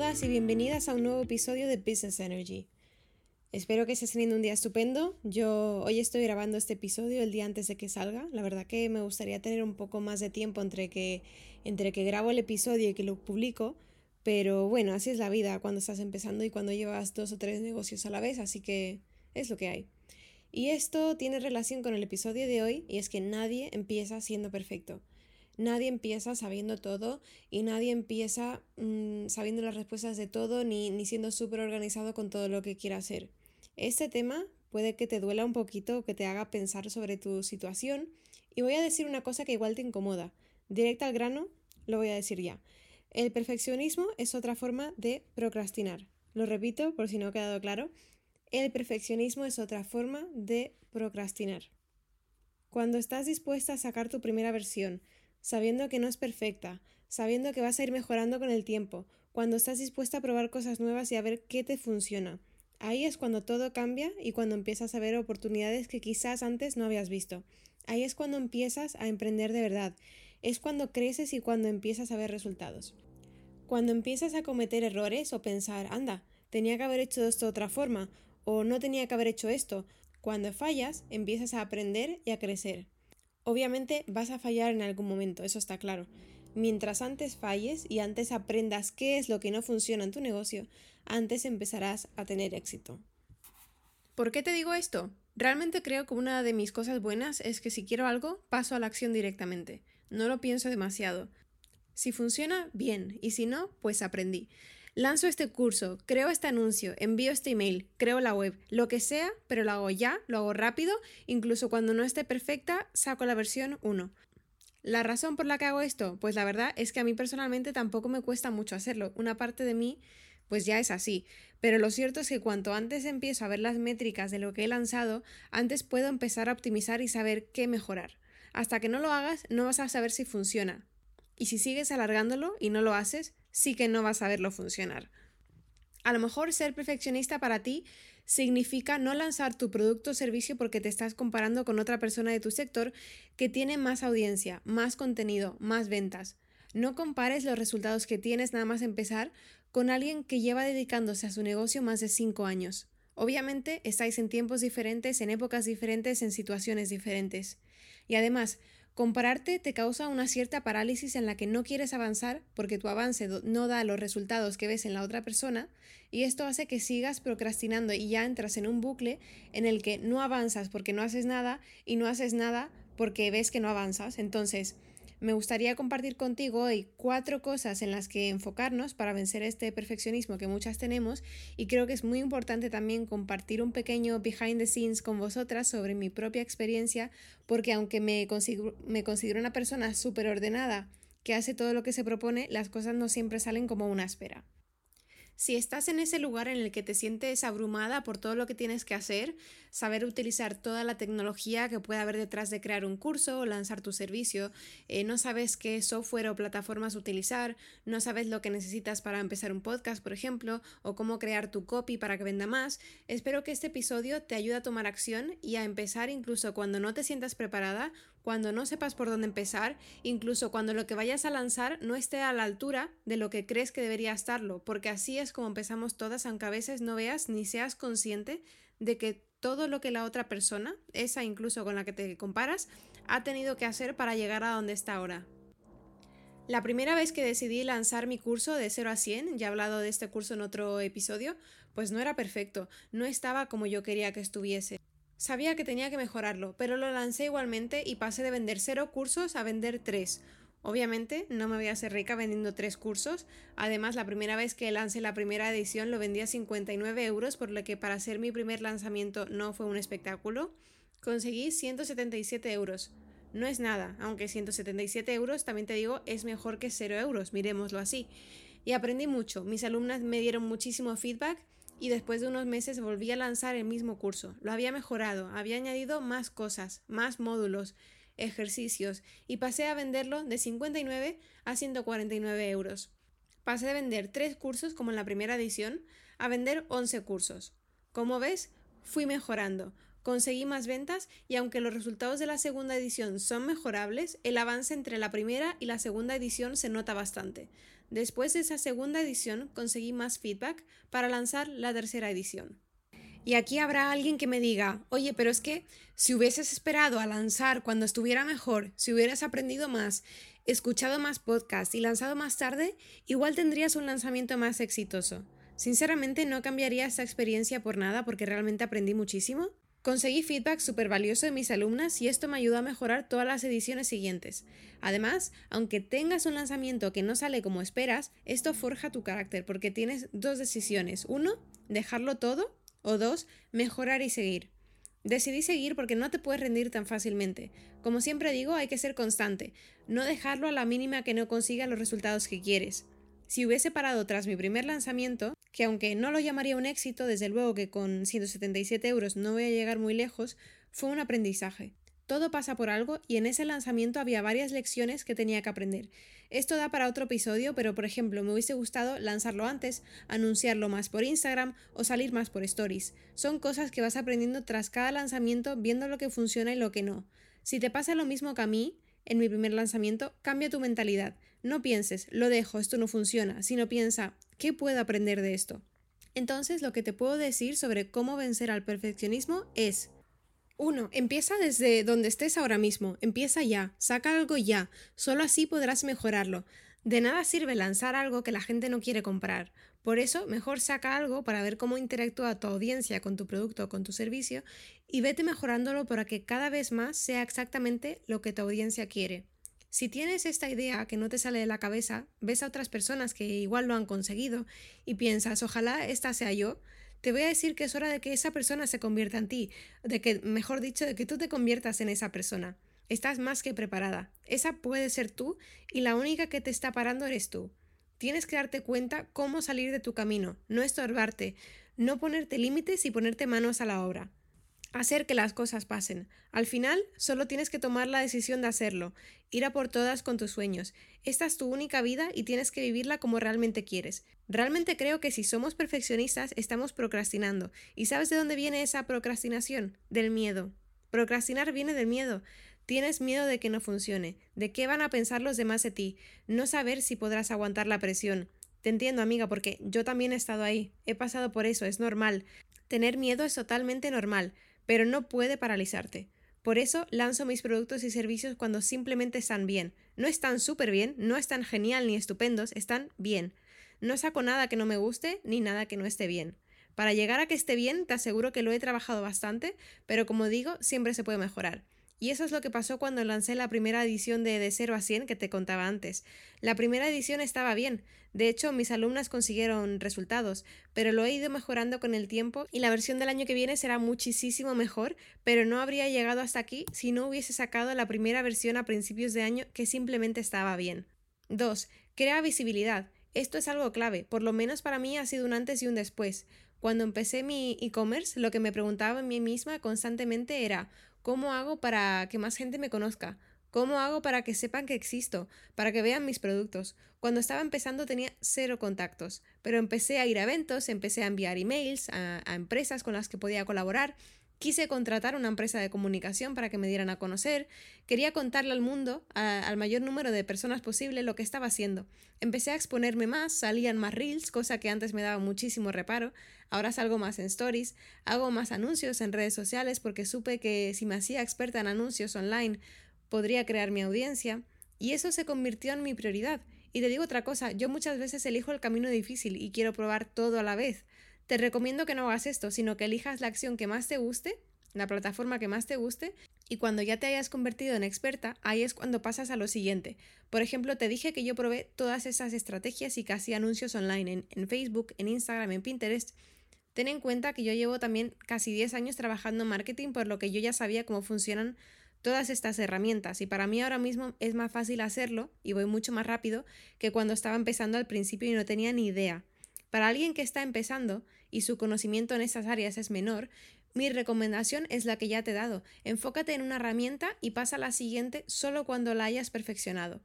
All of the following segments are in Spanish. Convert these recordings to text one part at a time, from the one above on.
todas y bienvenidas a un nuevo episodio de Business Energy. Espero que estés teniendo un día estupendo. Yo hoy estoy grabando este episodio el día antes de que salga. La verdad que me gustaría tener un poco más de tiempo entre que, entre que grabo el episodio y que lo publico. Pero bueno, así es la vida cuando estás empezando y cuando llevas dos o tres negocios a la vez, así que es lo que hay. Y esto tiene relación con el episodio de hoy y es que nadie empieza siendo perfecto. Nadie empieza sabiendo todo y nadie empieza mm, sabiendo las respuestas de todo ni, ni siendo súper organizado con todo lo que quiera hacer. Este tema puede que te duela un poquito que te haga pensar sobre tu situación y voy a decir una cosa que igual te incomoda. Directa al grano, lo voy a decir ya. El perfeccionismo es otra forma de procrastinar. Lo repito por si no ha quedado claro. El perfeccionismo es otra forma de procrastinar. Cuando estás dispuesta a sacar tu primera versión, sabiendo que no es perfecta, sabiendo que vas a ir mejorando con el tiempo, cuando estás dispuesta a probar cosas nuevas y a ver qué te funciona. Ahí es cuando todo cambia y cuando empiezas a ver oportunidades que quizás antes no habías visto. Ahí es cuando empiezas a emprender de verdad. Es cuando creces y cuando empiezas a ver resultados. Cuando empiezas a cometer errores o pensar, anda, tenía que haber hecho esto de otra forma, o no tenía que haber hecho esto. Cuando fallas, empiezas a aprender y a crecer. Obviamente vas a fallar en algún momento, eso está claro. Mientras antes falles y antes aprendas qué es lo que no funciona en tu negocio, antes empezarás a tener éxito. ¿Por qué te digo esto? Realmente creo que una de mis cosas buenas es que si quiero algo, paso a la acción directamente. No lo pienso demasiado. Si funciona, bien, y si no, pues aprendí. Lanzo este curso, creo este anuncio, envío este email, creo la web, lo que sea, pero lo hago ya, lo hago rápido, incluso cuando no esté perfecta, saco la versión 1. ¿La razón por la que hago esto? Pues la verdad es que a mí personalmente tampoco me cuesta mucho hacerlo. Una parte de mí pues ya es así. Pero lo cierto es que cuanto antes empiezo a ver las métricas de lo que he lanzado, antes puedo empezar a optimizar y saber qué mejorar. Hasta que no lo hagas, no vas a saber si funciona. Y si sigues alargándolo y no lo haces, sí que no vas a verlo funcionar. A lo mejor ser perfeccionista para ti significa no lanzar tu producto o servicio porque te estás comparando con otra persona de tu sector que tiene más audiencia, más contenido, más ventas. No compares los resultados que tienes nada más empezar con alguien que lleva dedicándose a su negocio más de 5 años. Obviamente estáis en tiempos diferentes, en épocas diferentes, en situaciones diferentes. Y además, Compararte te causa una cierta parálisis en la que no quieres avanzar porque tu avance no da los resultados que ves en la otra persona y esto hace que sigas procrastinando y ya entras en un bucle en el que no avanzas porque no haces nada y no haces nada porque ves que no avanzas. Entonces, me gustaría compartir contigo hoy cuatro cosas en las que enfocarnos para vencer este perfeccionismo que muchas tenemos y creo que es muy importante también compartir un pequeño behind the scenes con vosotras sobre mi propia experiencia porque aunque me considero, me considero una persona súper ordenada que hace todo lo que se propone, las cosas no siempre salen como una espera. Si estás en ese lugar en el que te sientes abrumada por todo lo que tienes que hacer, saber utilizar toda la tecnología que puede haber detrás de crear un curso o lanzar tu servicio, eh, no sabes qué software o plataformas utilizar, no sabes lo que necesitas para empezar un podcast, por ejemplo, o cómo crear tu copy para que venda más, espero que este episodio te ayude a tomar acción y a empezar incluso cuando no te sientas preparada cuando no sepas por dónde empezar, incluso cuando lo que vayas a lanzar no esté a la altura de lo que crees que debería estarlo, porque así es como empezamos todas, aunque a veces no veas ni seas consciente de que todo lo que la otra persona, esa incluso con la que te comparas, ha tenido que hacer para llegar a donde está ahora. La primera vez que decidí lanzar mi curso de 0 a 100, ya he hablado de este curso en otro episodio, pues no era perfecto, no estaba como yo quería que estuviese. Sabía que tenía que mejorarlo, pero lo lancé igualmente y pasé de vender cero cursos a vender tres. Obviamente no me voy a hacer rica vendiendo tres cursos. Además, la primera vez que lancé la primera edición lo vendí a 59 euros, por lo que para hacer mi primer lanzamiento no fue un espectáculo. Conseguí 177 euros. No es nada, aunque 177 euros, también te digo, es mejor que 0 euros, miremoslo así. Y aprendí mucho. Mis alumnas me dieron muchísimo feedback y después de unos meses volví a lanzar el mismo curso. Lo había mejorado, había añadido más cosas, más módulos, ejercicios y pasé a venderlo de 59 a 149 euros. Pasé de vender 3 cursos como en la primera edición a vender 11 cursos. Como ves, fui mejorando. Conseguí más ventas y aunque los resultados de la segunda edición son mejorables, el avance entre la primera y la segunda edición se nota bastante. Después de esa segunda edición conseguí más feedback para lanzar la tercera edición. Y aquí habrá alguien que me diga, oye, pero es que si hubieses esperado a lanzar cuando estuviera mejor, si hubieras aprendido más, escuchado más podcasts y lanzado más tarde, igual tendrías un lanzamiento más exitoso. Sinceramente no cambiaría esta experiencia por nada porque realmente aprendí muchísimo. Conseguí feedback súper valioso de mis alumnas y esto me ayudó a mejorar todas las ediciones siguientes. Además, aunque tengas un lanzamiento que no sale como esperas, esto forja tu carácter porque tienes dos decisiones. Uno, dejarlo todo o dos, mejorar y seguir. Decidí seguir porque no te puedes rendir tan fácilmente. Como siempre digo, hay que ser constante, no dejarlo a la mínima que no consiga los resultados que quieres. Si hubiese parado tras mi primer lanzamiento, que aunque no lo llamaría un éxito, desde luego que con 177 euros no voy a llegar muy lejos, fue un aprendizaje. Todo pasa por algo y en ese lanzamiento había varias lecciones que tenía que aprender. Esto da para otro episodio, pero por ejemplo me hubiese gustado lanzarlo antes, anunciarlo más por Instagram o salir más por stories. Son cosas que vas aprendiendo tras cada lanzamiento viendo lo que funciona y lo que no. Si te pasa lo mismo que a mí, en mi primer lanzamiento, cambia tu mentalidad. No pienses, lo dejo, esto no funciona, sino piensa, ¿qué puedo aprender de esto? Entonces, lo que te puedo decir sobre cómo vencer al perfeccionismo es 1. Empieza desde donde estés ahora mismo, empieza ya, saca algo ya, solo así podrás mejorarlo. De nada sirve lanzar algo que la gente no quiere comprar. Por eso, mejor saca algo para ver cómo interactúa tu audiencia con tu producto o con tu servicio y vete mejorándolo para que cada vez más sea exactamente lo que tu audiencia quiere. Si tienes esta idea que no te sale de la cabeza, ves a otras personas que igual lo han conseguido y piensas, ojalá esta sea yo, te voy a decir que es hora de que esa persona se convierta en ti, de que, mejor dicho, de que tú te conviertas en esa persona. Estás más que preparada. Esa puede ser tú y la única que te está parando eres tú. Tienes que darte cuenta cómo salir de tu camino, no estorbarte, no ponerte límites y ponerte manos a la obra hacer que las cosas pasen. Al final, solo tienes que tomar la decisión de hacerlo, ir a por todas con tus sueños. Esta es tu única vida y tienes que vivirla como realmente quieres. Realmente creo que si somos perfeccionistas estamos procrastinando. ¿Y sabes de dónde viene esa procrastinación? Del miedo. Procrastinar viene del miedo. Tienes miedo de que no funcione, de qué van a pensar los demás de ti, no saber si podrás aguantar la presión. Te entiendo, amiga, porque yo también he estado ahí, he pasado por eso, es normal. Tener miedo es totalmente normal, pero no puede paralizarte. Por eso lanzo mis productos y servicios cuando simplemente están bien. No están súper bien, no están genial ni estupendos, están bien. No saco nada que no me guste ni nada que no esté bien. Para llegar a que esté bien, te aseguro que lo he trabajado bastante, pero como digo, siempre se puede mejorar. Y eso es lo que pasó cuando lancé la primera edición de De 0 a 100 que te contaba antes. La primera edición estaba bien, de hecho mis alumnas consiguieron resultados, pero lo he ido mejorando con el tiempo y la versión del año que viene será muchísimo mejor, pero no habría llegado hasta aquí si no hubiese sacado la primera versión a principios de año que simplemente estaba bien. 2. Crea visibilidad. Esto es algo clave, por lo menos para mí ha sido un antes y un después. Cuando empecé mi e-commerce, lo que me preguntaba a mí misma constantemente era ¿Cómo hago para que más gente me conozca? ¿Cómo hago para que sepan que existo? Para que vean mis productos. Cuando estaba empezando tenía cero contactos, pero empecé a ir a eventos, empecé a enviar emails a, empresas con las que podía colaborar Quise contratar una empresa de comunicación para que me dieran a conocer. Quería contarle al mundo, al mayor número de personas posible, lo que estaba haciendo. Empecé a exponerme más, salían más reels, cosa que antes me daba muchísimo reparo. Ahora salgo más en stories, hago más anuncios en redes sociales porque supe que si me hacía experta en anuncios online podría crear mi audiencia. Y eso se convirtió en mi prioridad. Y te digo otra cosa, yo muchas veces elijo el camino difícil y quiero probar todo a la vez. Te recomiendo que no hagas esto, sino que elijas la acción que más te guste, la plataforma que más te guste, y cuando ya te hayas convertido en experta, ahí es cuando pasas a lo siguiente. Por ejemplo, te dije que yo probé todas esas estrategias y casi anuncios online en, Facebook, en Instagram, en Pinterest. Ten en cuenta que yo llevo también casi 10 años trabajando en marketing, por lo que yo ya sabía cómo funcionan todas estas herramientas y para mí ahora mismo es más fácil hacerlo y voy mucho más rápido que cuando estaba empezando al principio y no tenía ni idea. Para alguien que está empezando y su conocimiento en estas áreas es menor, mi recomendación es la que ya te he dado. Enfócate en una herramienta y pasa a la siguiente solo cuando la hayas perfeccionado.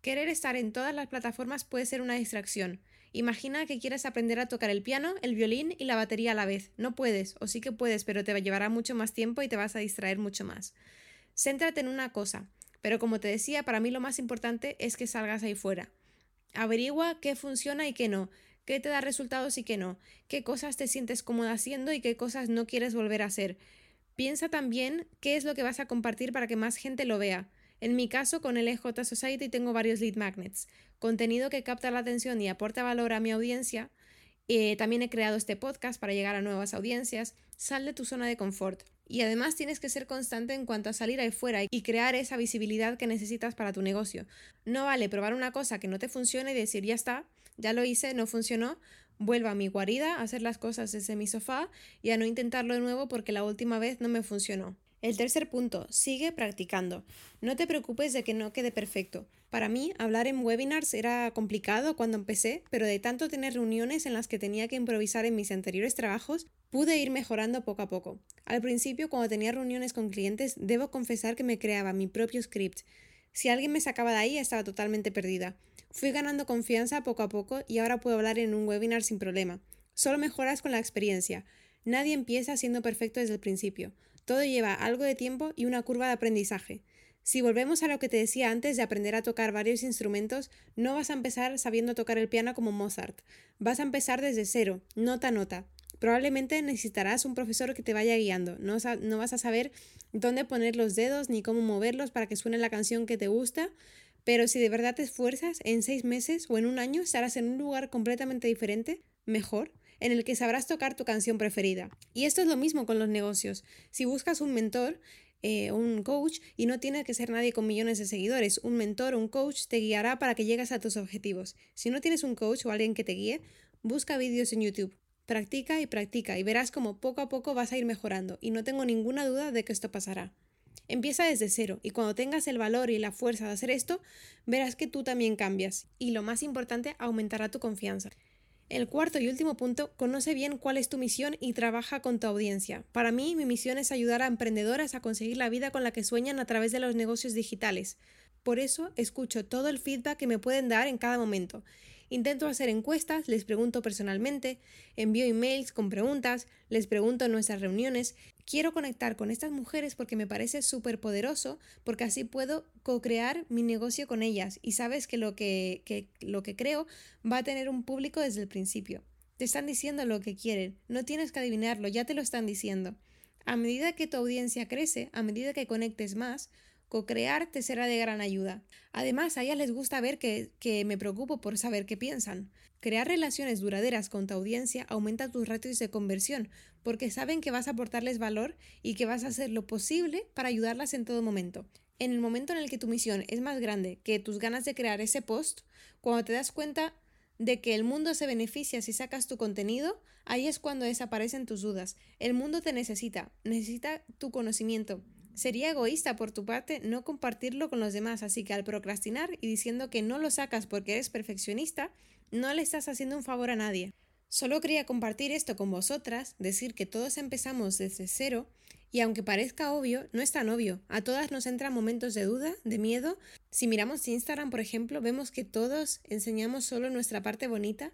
Querer estar en todas las plataformas puede ser una distracción Imagina que quieres aprender a tocar el piano, el violín y la batería a la vez. No puedes, o sí que puedes, pero te llevará mucho más tiempo y te vas a distraer mucho más. Céntrate en una cosa, pero como te decía, para mí lo más importante es que salgas ahí fuera. Averigua qué funciona y qué no, qué te da resultados y qué no, qué cosas te sientes cómoda haciendo y qué cosas no quieres volver a hacer. Piensa también qué es lo que vas a compartir para que más gente lo vea. En mi caso, con el EJ Society tengo varios lead magnets, contenido que capta la atención y aporta valor a mi audiencia. Eh, también he creado este podcast para llegar a nuevas audiencias. Sal de tu zona de confort. Y además tienes que ser constante en cuanto a salir ahí fuera y crear esa visibilidad que necesitas para tu negocio. No vale probar una cosa que no te funcione y decir ya está, ya lo hice, no funcionó, vuelvo a mi guarida a hacer las cosas desde mi sofá y a no intentarlo de nuevo porque la última vez no me funcionó. El tercer punto, sigue practicando. No te preocupes de que no quede perfecto. Para mí, hablar en webinars era complicado cuando empecé, pero de tanto tener reuniones en las que tenía que improvisar en mis anteriores trabajos, pude ir mejorando poco a poco. Al principio, cuando tenía reuniones con clientes, debo confesar que me creaba mi propio script. Si alguien me sacaba de ahí, estaba totalmente perdida. Fui ganando confianza poco a poco y ahora puedo hablar en un webinar sin problema. Solo mejoras con la experiencia. Nadie empieza siendo perfecto desde el principio. Todo lleva algo de tiempo y una curva de aprendizaje. Si volvemos a lo que te decía antes de aprender a tocar varios instrumentos, no vas a empezar sabiendo tocar el piano como Mozart. Vas a empezar desde cero, nota a nota. Probablemente necesitarás un profesor que te vaya guiando. No, no vas a saber dónde poner los dedos ni cómo moverlos para que suene la canción que te gusta, pero si de verdad te esfuerzas, en seis meses o en un año estarás en un lugar completamente diferente, mejor, en el que sabrás tocar tu canción preferida. Y esto es lo mismo con los negocios. Si buscas un mentor, eh, un coach, y no tiene que ser nadie con millones de seguidores, un mentor un coach te guiará para que llegues a tus objetivos. Si no tienes un coach o alguien que te guíe, busca vídeos en YouTube. Practica y practica y verás como poco a poco vas a ir mejorando y no tengo ninguna duda de que esto pasará. Empieza desde cero y cuando tengas el valor y la fuerza de hacer esto, verás que tú también cambias y lo más importante, aumentará tu confianza. El cuarto y último punto, conoce bien cuál es tu misión y trabaja con tu audiencia. Para mí, mi misión es ayudar a emprendedoras a conseguir la vida con la que sueñan a través de los negocios digitales. Por eso, escucho todo el feedback que me pueden dar en cada momento Intento hacer encuestas, les pregunto personalmente, envío emails con preguntas, les pregunto en nuestras reuniones. Quiero conectar con estas mujeres porque me parece súper poderoso, porque así puedo co-crear mi negocio con ellas y sabes que lo que, que lo que creo va a tener un público desde el principio. Te están diciendo lo que quieren, no tienes que adivinarlo, ya te lo están diciendo. A medida que tu audiencia crece, a medida que conectes más, Co-crear te será de gran ayuda. Además, a ellas les gusta ver que, que me preocupo por saber qué piensan. Crear relaciones duraderas con tu audiencia aumenta tus ratios de conversión, porque saben que vas a aportarles valor y que vas a hacer lo posible para ayudarlas en todo momento. En el momento en el que tu misión es más grande que tus ganas de crear ese post, cuando te das cuenta de que el mundo se beneficia si sacas tu contenido, ahí es cuando desaparecen tus dudas. El mundo te necesita, necesita tu conocimiento, Sería egoísta por tu parte no compartirlo con los demás, así que al procrastinar y diciendo que no lo sacas porque eres perfeccionista, no le estás haciendo un favor a nadie. Solo quería compartir esto con vosotras, decir que todos empezamos desde cero y aunque parezca obvio, no es tan obvio. A todas nos entran momentos de duda, de miedo. Si miramos Instagram, por ejemplo, vemos que todos enseñamos solo nuestra parte bonita.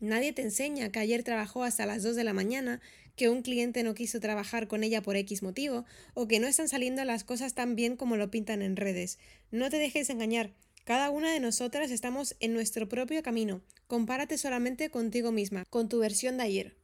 Nadie te enseña que ayer trabajó hasta las 2 de la mañana, que un cliente no quiso trabajar con ella por X motivo, o que no están saliendo las cosas tan bien como lo pintan en redes. No te dejes engañar. Cada una de nosotras estamos en nuestro propio camino. Compárate solamente contigo misma, con tu versión de ayer.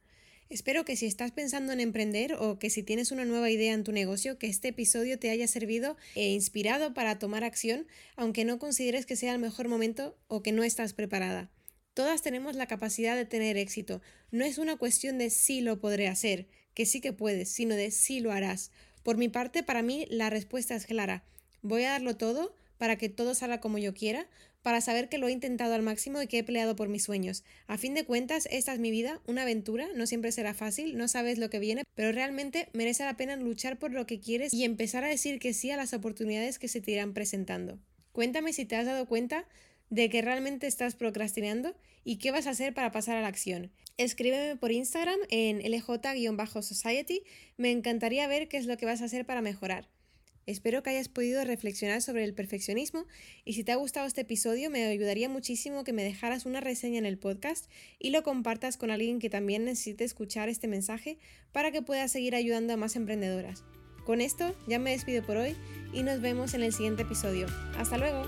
Espero que si estás pensando en emprender o que si tienes una nueva idea en tu negocio, que este episodio te haya servido e inspirado para tomar acción, aunque no consideres que sea el mejor momento o que no estás preparada. Todas tenemos la capacidad de tener éxito. No es una cuestión de si lo podré hacer, que sí que puedes, sino de si lo harás. Por mi parte, para mí la respuesta es clara. Voy a darlo todo para que todo salga como yo quiera, para saber que lo he intentado al máximo y que he peleado por mis sueños. A fin de cuentas, esta es mi vida, una aventura, no siempre será fácil, no sabes lo que viene, pero realmente merece la pena luchar por lo que quieres y empezar a decir que sí a las oportunidades que se te irán presentando. Cuéntame si te has dado cuenta de que realmente estás procrastinando y qué vas a hacer para pasar a la acción. Escríbeme por Instagram en lj-society. Me encantaría ver qué es lo que vas a hacer para mejorar. Espero que hayas podido reflexionar sobre el perfeccionismo y si te ha gustado este episodio me ayudaría muchísimo que me dejaras una reseña en el podcast y lo compartas con alguien que también necesite escuchar este mensaje para que pueda seguir ayudando a más emprendedoras. Con esto ya me despido por hoy y nos vemos en el siguiente episodio. Hasta luego.